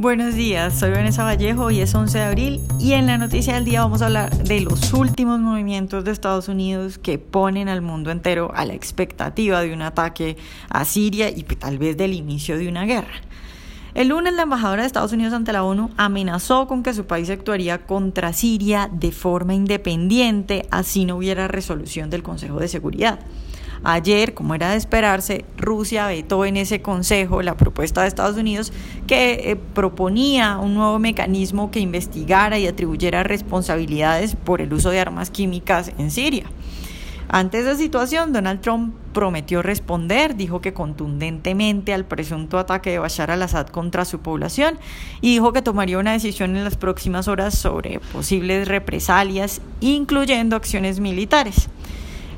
Buenos días, soy Vanessa Vallejo, hoy es 11 de abril y en la noticia del día vamos a hablar de los últimos movimientos de Estados Unidos que ponen al mundo entero a la expectativa de un ataque a Siria y tal vez del inicio de una guerra. El lunes la embajadora de Estados Unidos ante la ONU amenazó con que su país actuaría contra Siria de forma independiente, así no hubiera resolución del Consejo de Seguridad. Ayer, como era de esperarse, Rusia vetó en ese consejo la propuesta de Estados Unidos que eh, proponía un nuevo mecanismo que investigara y atribuyera responsabilidades por el uso de armas químicas en Siria. Ante esa situación, Donald Trump prometió responder, dijo que contundentemente al presunto ataque de Bashar al-Assad contra su población y dijo que tomaría una decisión en las próximas horas sobre posibles represalias, incluyendo acciones militares.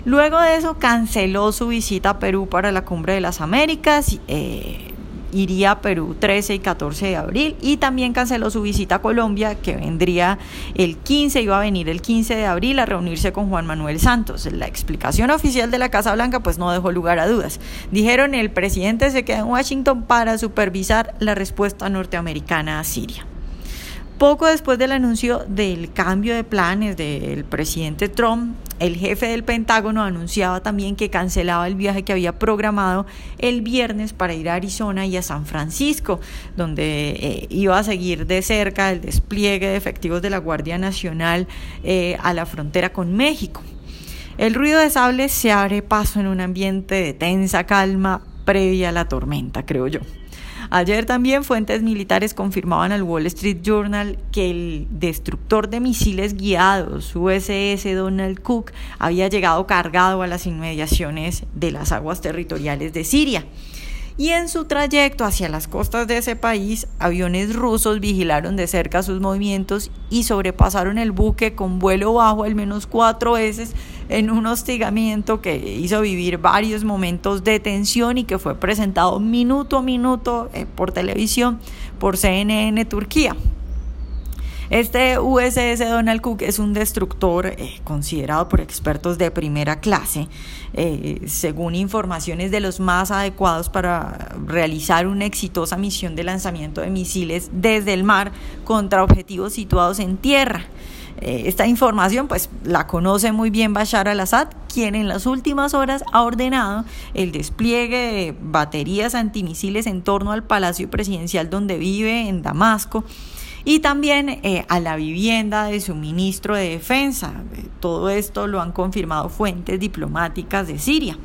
Luego de eso canceló su visita a Perú para la Cumbre de las Américas. Eh, iría a Perú 13 y 14 de abril y también canceló su visita a Colombia que vendría el 15, iba a venir el 15 de abril a reunirse con Juan Manuel Santos. La explicación oficial de la Casa Blanca pues no dejó lugar a dudas. Dijeron el presidente se queda en Washington para supervisar la respuesta norteamericana a Siria. Poco después del anuncio del cambio de planes del presidente Trump, el jefe del Pentágono anunciaba también que cancelaba el viaje que había programado el viernes para ir a Arizona y a San Francisco, donde eh, iba a seguir de cerca el despliegue de efectivos de la Guardia Nacional eh, a la frontera con México. El ruido de sables se abre paso en un ambiente de tensa calma previa a la tormenta, creo yo. Ayer también fuentes militares confirmaban al Wall Street Journal que el destructor de misiles guiados USS Donald Cook había llegado cargado a las inmediaciones de las aguas territoriales de Siria y en su trayecto hacia las costas de ese país, aviones rusos vigilaron de cerca sus movimientos y sobrepasaron el buque con vuelo bajo al menos cuatro veces en un hostigamiento que hizo vivir varios momentos de tensión y que fue presentado minuto a minuto eh, por televisión por CNN Turquía. Este USS Donald Cook es un destructor eh, considerado por expertos de primera clase, eh, según informaciones de los más adecuados para realizar una exitosa misión de lanzamiento de misiles desde el mar contra objetivos situados en tierra. Eh, esta información pues la conoce muy bien Bashar al-Assad, quien en las últimas horas ha ordenado el despliegue de baterías antimisiles en torno al Palacio Presidencial donde vive en Damasco y también eh, a la vivienda de su ministro de Defensa. Todo esto lo han confirmado fuentes diplomáticas de Siria.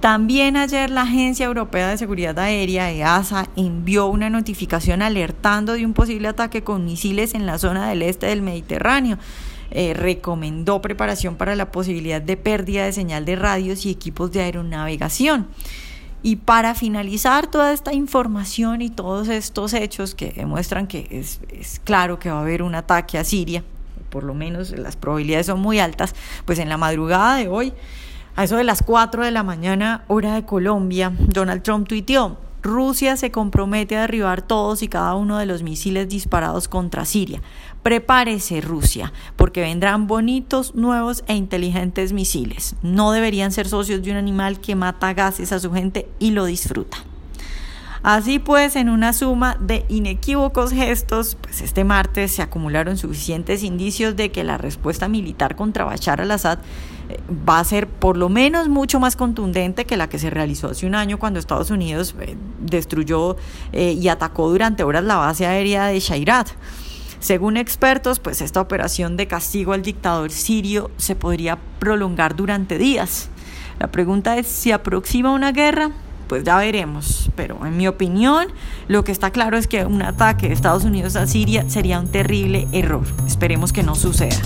También ayer la Agencia Europea de Seguridad Aérea, EASA, envió una notificación alertando de un posible ataque con misiles en la zona del este del Mediterráneo. Eh, recomendó preparación para la posibilidad de pérdida de señal de radios y equipos de aeronavegación. Y para finalizar toda esta información y todos estos hechos que demuestran que es, claro que va a haber un ataque a Siria, por lo menos las probabilidades son muy altas, pues en la madrugada de hoy a eso de las 4 de la mañana, hora de Colombia, Donald Trump tuiteó, Rusia se compromete a derribar todos y cada uno de los misiles disparados contra Siria. Prepárese Rusia, porque vendrán bonitos, nuevos e inteligentes misiles. No deberían ser socios de un animal que mata gases a su gente y lo disfruta. Así pues, en una suma de inequívocos gestos, pues este martes se acumularon suficientes indicios de que la respuesta militar contra Bashar al-Assad eh, va a ser por lo menos mucho más contundente que la que se realizó hace un año cuando Estados Unidos eh, destruyó eh, y atacó durante horas la base aérea de Shairat. Según expertos, pues esta operación de castigo al dictador sirio se podría prolongar durante días. La pregunta es si aproxima una guerra pues ya veremos. Pero en mi opinión, lo que está claro es que un ataque de Estados Unidos a Siria sería un terrible error. Esperemos que no suceda.